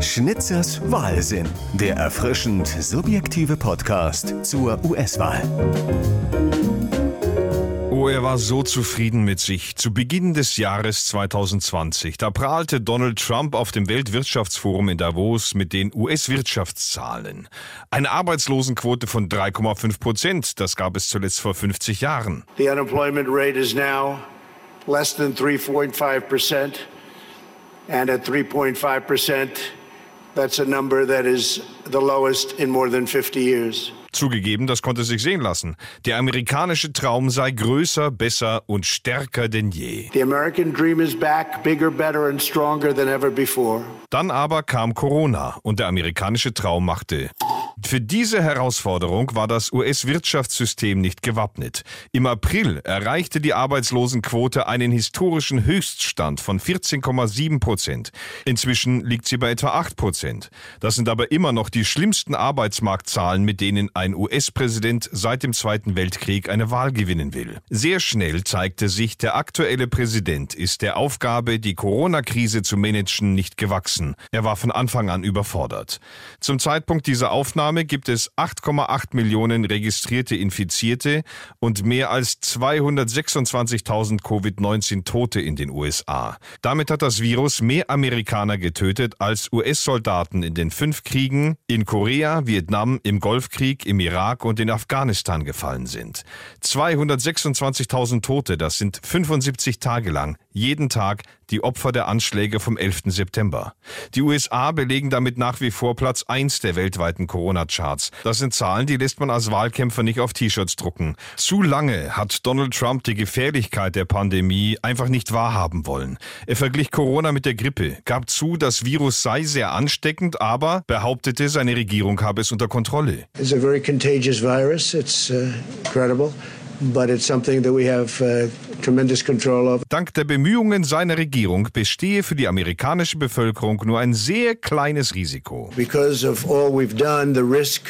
Schnitzers Wahlsinn, der erfrischend subjektive Podcast zur US-Wahl. Oh, er war so zufrieden mit sich. Zu Beginn des Jahres 2020, da prahlte Donald Trump auf dem Weltwirtschaftsforum in Davos mit den US-Wirtschaftszahlen. Eine Arbeitslosenquote von 3,5 Prozent, das gab es zuletzt vor 50 Jahren. The unemployment rate is now less than 3.5 percent. And at 3.5 percent, that's a number that is the lowest in more than 50 years. Zugegeben, das konnte sich sehen lassen. Der amerikanische Traum sei größer, besser und stärker denn je. The American dream is back, bigger, better and stronger than ever before. Dann aber kam Corona und der amerikanische Traum machte für diese Herausforderung war das US-Wirtschaftssystem nicht gewappnet. Im April erreichte die Arbeitslosenquote einen historischen Höchststand von 14,7 Prozent. Inzwischen liegt sie bei etwa 8 Prozent. Das sind aber immer noch die schlimmsten Arbeitsmarktzahlen, mit denen ein US-Präsident seit dem Zweiten Weltkrieg eine Wahl gewinnen will. Sehr schnell zeigte sich, der aktuelle Präsident ist der Aufgabe, die Corona-Krise zu managen, nicht gewachsen. Er war von Anfang an überfordert. Zum Zeitpunkt dieser Aufnahme Aufnahme gibt es 8,8 Millionen registrierte Infizierte und mehr als 226.000 Covid-19 Tote in den USA. Damit hat das Virus mehr Amerikaner getötet als US-Soldaten in den fünf Kriegen in Korea, Vietnam, im Golfkrieg, im Irak und in Afghanistan gefallen sind. 226.000 Tote, das sind 75 Tage lang, jeden Tag die Opfer der Anschläge vom 11. September. Die USA belegen damit nach wie vor Platz 1 der weltweiten Corona-Charts. Das sind Zahlen, die lässt man als Wahlkämpfer nicht auf T-Shirts drucken. Zu lange hat Donald Trump die Gefährlichkeit der Pandemie einfach nicht wahrhaben wollen. Er verglich Corona mit der Grippe, gab zu, das Virus sei sehr ansteckend, aber behauptete, seine Regierung habe es unter Kontrolle. It's a very contagious virus. It's uh, incredible uh. Dank der Bemühungen seiner Regierung bestehe für die amerikanische Bevölkerung nur ein sehr kleines Risiko. Because of all we've done, the risk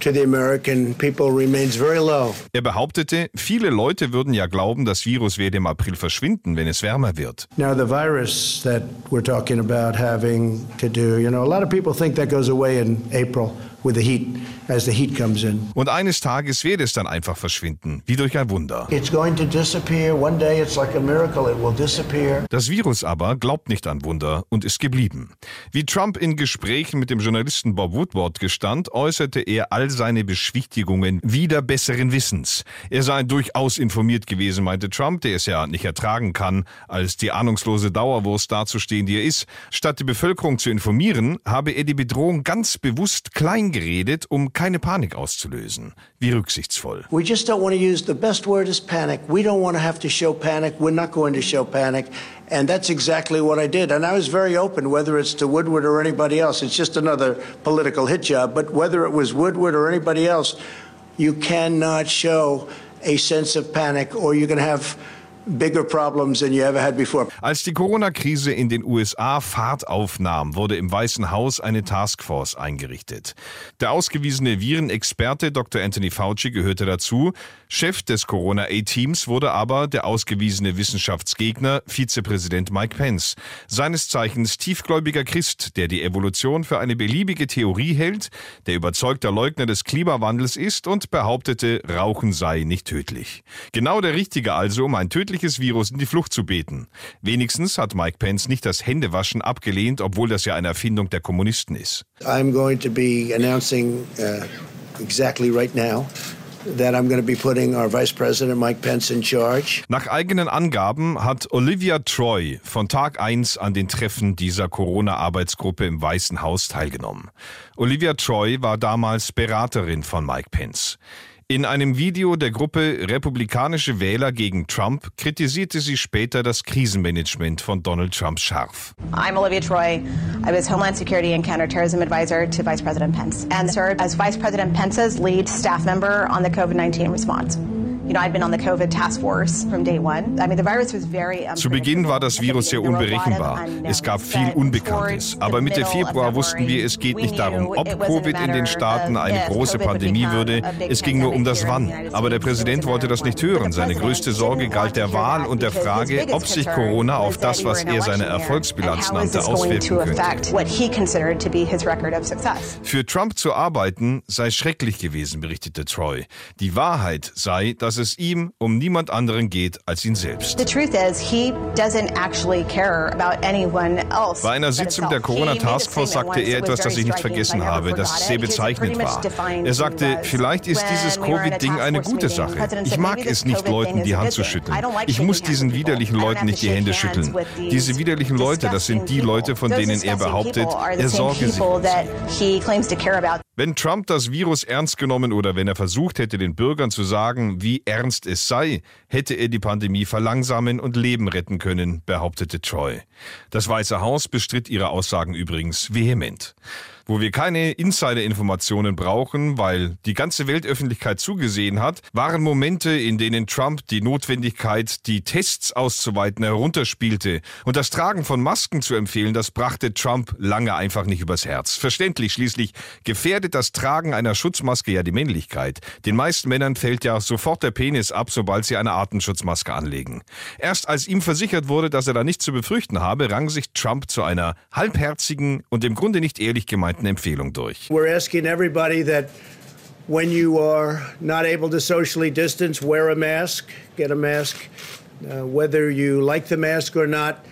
to the American people remains very low. Er behauptete, viele Leute würden ja glauben, das Virus werde im April verschwinden, wenn es wärmer wird. Now the virus that we're talking about having to do, you know, a lot of people think that goes away in April with the heat as the heat comes in. Und eines Tages wird es dann einfach verschwinden, wie durch ein Wunder. It's going to disappear. One day it's like a miracle. It will disappear. Das Virus aber glaubt nicht an Wunder und ist geblieben. Wie Trump in Gesprächen mit dem Journalisten Bob Woodward gestand, äußerte er all seine Beschwichtigungen wieder besseren Wissens. Er sei durchaus informiert gewesen, meinte Trump, der es ja nicht ertragen kann, als die ahnungslose Dauerwurst dazustehen, die er ist. Statt die Bevölkerung zu informieren, habe er die Bedrohung ganz bewusst klein geredet, um keine Panik auszulösen. Wie rücksichtsvoll. We just don't want to use the best word is panic. We don't want to have to show panic. We're not going to show panic. And that's exactly what I did. And I was very open, whether it's to Woodward or anybody else. It's just another political hit job. But whether it was Woodward or anybody else, you cannot show a sense of panic or you're going to have Als die Corona-Krise in den USA Fahrt aufnahm, wurde im Weißen Haus eine Taskforce eingerichtet. Der ausgewiesene Virenexperte Dr. Anthony Fauci gehörte dazu. Chef des Corona-A-Teams wurde aber der ausgewiesene Wissenschaftsgegner Vizepräsident Mike Pence. Seines Zeichens tiefgläubiger Christ, der die Evolution für eine beliebige Theorie hält, der überzeugter Leugner des Klimawandels ist und behauptete, Rauchen sei nicht tödlich. Genau der Richtige also, um ein tödliches Virus in die Flucht zu beten. Wenigstens hat Mike Pence nicht das Händewaschen abgelehnt, obwohl das ja eine Erfindung der Kommunisten ist. I'm going to be announcing uh, exactly right now that I'm going to be putting our Vice President Mike Pence in charge. Nach eigenen Angaben hat Olivia Troy von Tag 1 an den Treffen dieser Corona-Arbeitsgruppe im Weißen Haus teilgenommen. Olivia Troy war damals Beraterin von Mike Pence. In einem Video der Gruppe Republikanische Wähler gegen Trump kritisierte sie später das Krisenmanagement von Donald Trump scharf. I'm Olivia Troy. I was Homeland Security and Counterterrorism Advisor to Vice President Pence and served as Vice President Pence's lead staff member on the COVID-19 response. Zu Beginn war das Virus sehr unberechenbar. Es gab viel Unbekanntes. Aber Mitte Februar wussten wir, es geht nicht darum, ob Covid in den Staaten eine große Pandemie würde. Es ging nur um das Wann. Aber der Präsident wollte das nicht hören. Seine größte Sorge galt der Wahl und der Frage, ob sich Corona auf das, was er seine Erfolgsbilanz nannte, auswirken könnte. Für Trump zu arbeiten sei schrecklich gewesen, berichtete Troy. Die Wahrheit sei, dass es ihm um niemand anderen geht als ihn selbst. Bei einer Sitzung der Corona Taskforce sagte er etwas, das ich nicht vergessen habe, das sehr bezeichnend war. Er sagte, vielleicht ist dieses Covid-Ding eine gute Sache. Ich mag es nicht, Leuten die Hand zu schütteln. Ich muss diesen widerlichen Leuten nicht die Hände schütteln. Diese widerlichen Leute, das sind die Leute, von denen er behauptet, er sorge sich um sie. Wenn Trump das Virus ernst genommen oder wenn er versucht hätte, den Bürgern zu sagen, wie ernst es sei, hätte er die Pandemie verlangsamen und Leben retten können, behauptete Troy. Das Weiße Haus bestritt ihre Aussagen übrigens vehement wo wir keine Insider-Informationen brauchen, weil die ganze Weltöffentlichkeit zugesehen hat, waren Momente, in denen Trump die Notwendigkeit, die Tests auszuweiten, herunterspielte. Und das Tragen von Masken zu empfehlen, das brachte Trump lange einfach nicht übers Herz. Verständlich, schließlich gefährdet das Tragen einer Schutzmaske ja die Männlichkeit. Den meisten Männern fällt ja sofort der Penis ab, sobald sie eine Artenschutzmaske anlegen. Erst als ihm versichert wurde, dass er da nichts zu befürchten habe, rang sich Trump zu einer halbherzigen und im Grunde nicht ehrlich gemeinten Empfehlung durch. We're asking everybody that when you are not able to socially distance, wear a mask, get a mask. Uh,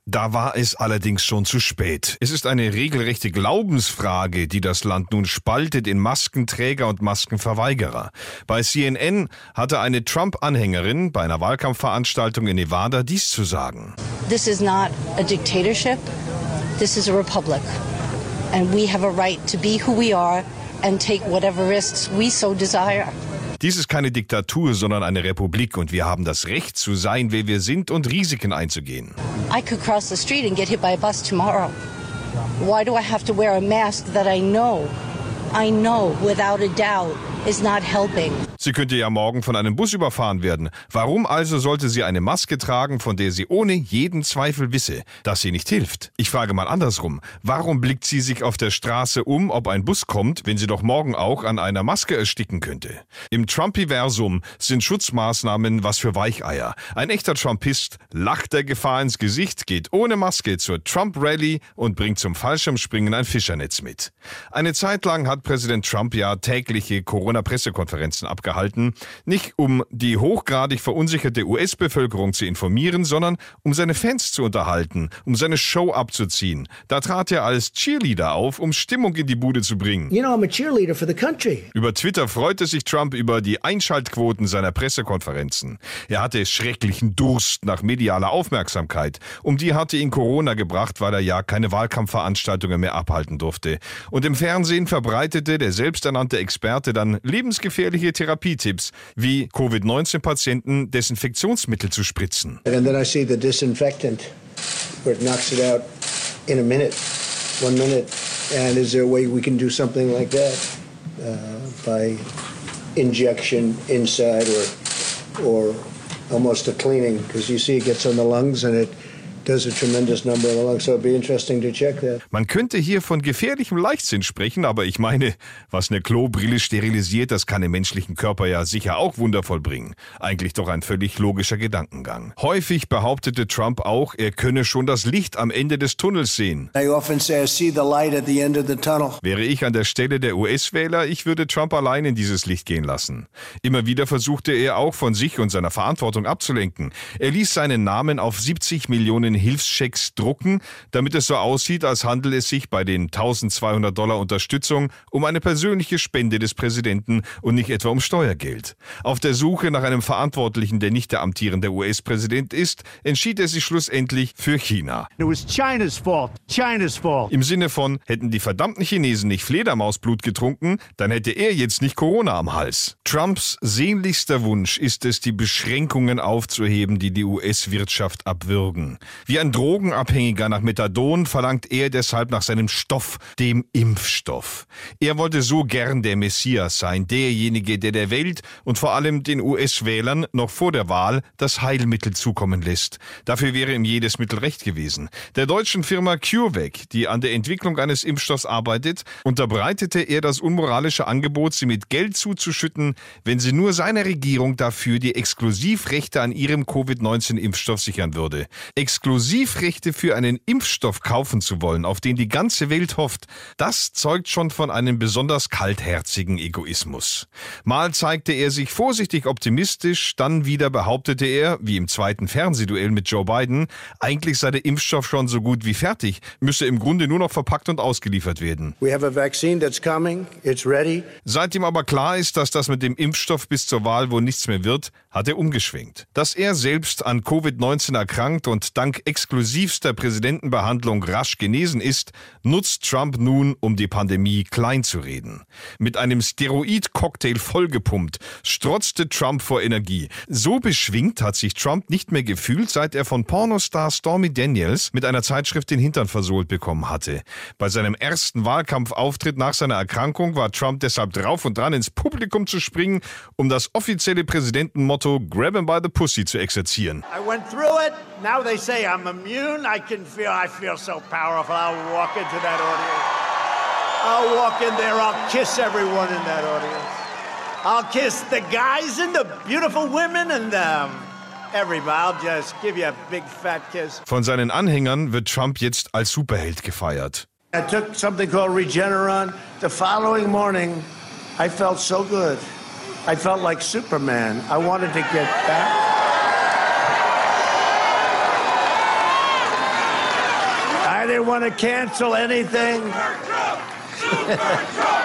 da war es allerdings schon zu spät. Es ist eine regelrechte Glaubensfrage, die das Land nun spaltet in Maskenträger und Maskenverweigerer. Bei CNN hatte eine Trump-Anhängerin bei einer Wahlkampfveranstaltung in Nevada dies zu sagen. This is not a dictatorship. This is a republic and we have a right to be who we are and take whatever risks we so desire. Dies ist keine Diktatur, sondern eine Republik und wir haben das Recht zu sein, wer wir sind und Risiken einzugehen. I could cross the street and get hit by a bus tomorrow. Why do I have to wear a mask that I know, I know without a doubt is not helping? Sie könnte ja morgen von einem Bus überfahren werden. Warum also sollte sie eine Maske tragen, von der sie ohne jeden Zweifel wisse, dass sie nicht hilft? Ich frage mal andersrum. Warum blickt sie sich auf der Straße um, ob ein Bus kommt, wenn sie doch morgen auch an einer Maske ersticken könnte? Im Trumpiversum sind Schutzmaßnahmen was für Weicheier. Ein echter Trumpist lacht der Gefahr ins Gesicht, geht ohne Maske zur Trump-Rally und bringt zum Fallschirmspringen ein Fischernetz mit. Eine Zeit lang hat Präsident Trump ja tägliche Corona-Pressekonferenzen abgehalten gehalten, nicht um die hochgradig verunsicherte US-Bevölkerung zu informieren, sondern um seine Fans zu unterhalten, um seine Show abzuziehen. Da trat er als Cheerleader auf, um Stimmung in die Bude zu bringen. You know, I'm a cheerleader for the country. Über Twitter freute sich Trump über die Einschaltquoten seiner Pressekonferenzen. Er hatte schrecklichen Durst nach medialer Aufmerksamkeit. Um die hatte ihn Corona gebracht, weil er ja keine Wahlkampfveranstaltungen mehr abhalten durfte. Und im Fernsehen verbreitete der selbsternannte Experte dann lebensgefährliche Therapie Therapietipps, wie Covid-19-Patienten Desinfektionsmittel zu spritzen. And then I see the disinfectant where it knocks it out in a minute, one minute. And is there a way we can do something like that uh, by injection inside or or almost a cleaning? Because you see it gets on the lungs and it Man könnte hier von gefährlichem Leichtsinn sprechen, aber ich meine, was eine Klobrille sterilisiert, das kann im menschlichen Körper ja sicher auch wundervoll bringen. Eigentlich doch ein völlig logischer Gedankengang. Häufig behauptete Trump auch, er könne schon das Licht am Ende des Tunnels sehen. Wäre ich an der Stelle der US-Wähler, ich würde Trump allein in dieses Licht gehen lassen. Immer wieder versuchte er auch von sich und seiner Verantwortung abzulenken. Er ließ seinen Namen auf 70 Millionen Hilfschecks drucken, damit es so aussieht, als handele es sich bei den 1200 Dollar Unterstützung um eine persönliche Spende des Präsidenten und nicht etwa um Steuergeld. Auf der Suche nach einem Verantwortlichen, der nicht der amtierende US-Präsident ist, entschied er sich schlussendlich für China. Im Sinne von, hätten die verdammten Chinesen nicht Fledermausblut getrunken, dann hätte er jetzt nicht Corona am Hals. Trumps sehnlichster Wunsch ist es, die Beschränkungen aufzuheben, die die US-Wirtschaft abwürgen. Wie ein Drogenabhängiger nach Methadon verlangt er deshalb nach seinem Stoff, dem Impfstoff. Er wollte so gern der Messias sein, derjenige, der der Welt und vor allem den US-Wählern noch vor der Wahl das Heilmittel zukommen lässt. Dafür wäre ihm jedes Mittel recht gewesen. Der deutschen Firma CureVac, die an der Entwicklung eines Impfstoffs arbeitet, unterbreitete er das unmoralische Angebot, sie mit Geld zuzuschütten, wenn sie nur seiner Regierung dafür die Exklusivrechte an ihrem Covid-19-Impfstoff sichern würde. Exklusivrechte für einen Impfstoff kaufen zu wollen, auf den die ganze Welt hofft, das zeugt schon von einem besonders kaltherzigen Egoismus. Mal zeigte er sich vorsichtig optimistisch, dann wieder behauptete er, wie im zweiten Fernsehduell mit Joe Biden, eigentlich sei der Impfstoff schon so gut wie fertig, müsse im Grunde nur noch verpackt und ausgeliefert werden. We have a vaccine that's coming. It's ready. Seit ihm aber klar ist, dass das mit dem Impfstoff bis zur Wahl wohl nichts mehr wird, hat er umgeschwenkt. Dass er selbst an Covid-19 erkrankt und dank exklusivster Präsidentenbehandlung rasch genesen ist, nutzt Trump nun, um die Pandemie kleinzureden. Mit einem Steroid-Cocktail vollgepumpt, strotzte Trump vor Energie. So beschwingt hat sich Trump nicht mehr gefühlt, seit er von Pornostar Stormy Daniels mit einer Zeitschrift den Hintern versohlt bekommen hatte. Bei seinem ersten Wahlkampfauftritt nach seiner Erkrankung war Trump deshalb drauf und dran, ins Publikum zu springen, um das offizielle Präsidentenmotto Grab him by the Pussy zu exerzieren. I went through it. Now they say I'm immune. I can feel. I feel so powerful. I'll walk into that audience. I'll walk in there. I'll kiss everyone in that audience. I'll kiss the guys and the beautiful women and um, everybody. I'll just give you a big fat kiss. Von seinen Anhängern wird Trump jetzt als Superheld gefeiert. I took something called Regeneron. The following morning, I felt so good. I felt like Superman. I wanted to get back. want to cancel anything? Super Trump! Super Trump!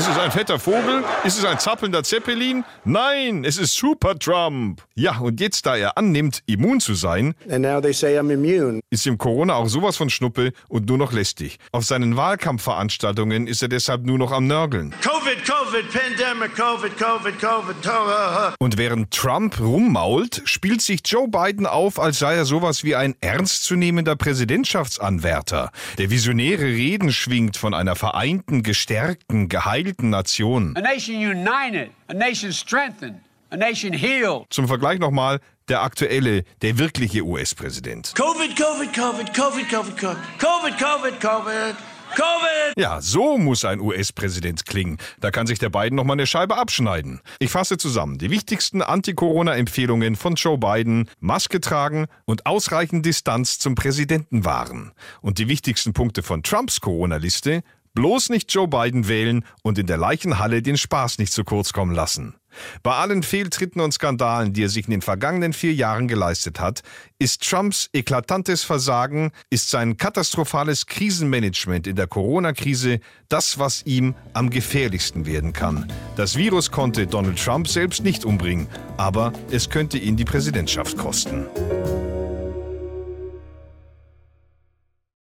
Ist es ein fetter Vogel? Ist es ein zappelnder Zeppelin? Nein, es ist Super Trump. Ja, und jetzt, da er annimmt, immun zu sein, And now they say I'm immune. ist ihm Corona auch sowas von Schnuppe und nur noch lästig. Auf seinen Wahlkampfveranstaltungen ist er deshalb nur noch am Nörgeln. COVID, COVID, pandemic, COVID, COVID, COVID. Und während Trump rummault, spielt sich Joe Biden auf, als sei er sowas wie ein ernstzunehmender Präsidentschaftsanwärter, der visionäre Reden schwingt von einer vereinten, gestärkten, geheilten Nation. A nation united, a nation strengthened, a nation healed. Zum Vergleich nochmal der aktuelle, der wirkliche US-Präsident. COVID, COVID, COVID, COVID, COVID, COVID, COVID, COVID, COVID, COVID. Ja, so muss ein US-Präsident klingen. Da kann sich der Biden noch mal eine Scheibe abschneiden. Ich fasse zusammen. Die wichtigsten Anti-Corona-Empfehlungen von Joe Biden: Maske tragen und ausreichend Distanz zum Präsidenten wahren. Und die wichtigsten Punkte von Trumps Corona-Liste: Bloß nicht Joe Biden wählen und in der Leichenhalle den Spaß nicht zu kurz kommen lassen. Bei allen Fehltritten und Skandalen, die er sich in den vergangenen vier Jahren geleistet hat, ist Trumps eklatantes Versagen, ist sein katastrophales Krisenmanagement in der Corona-Krise das, was ihm am gefährlichsten werden kann. Das Virus konnte Donald Trump selbst nicht umbringen, aber es könnte ihn die Präsidentschaft kosten.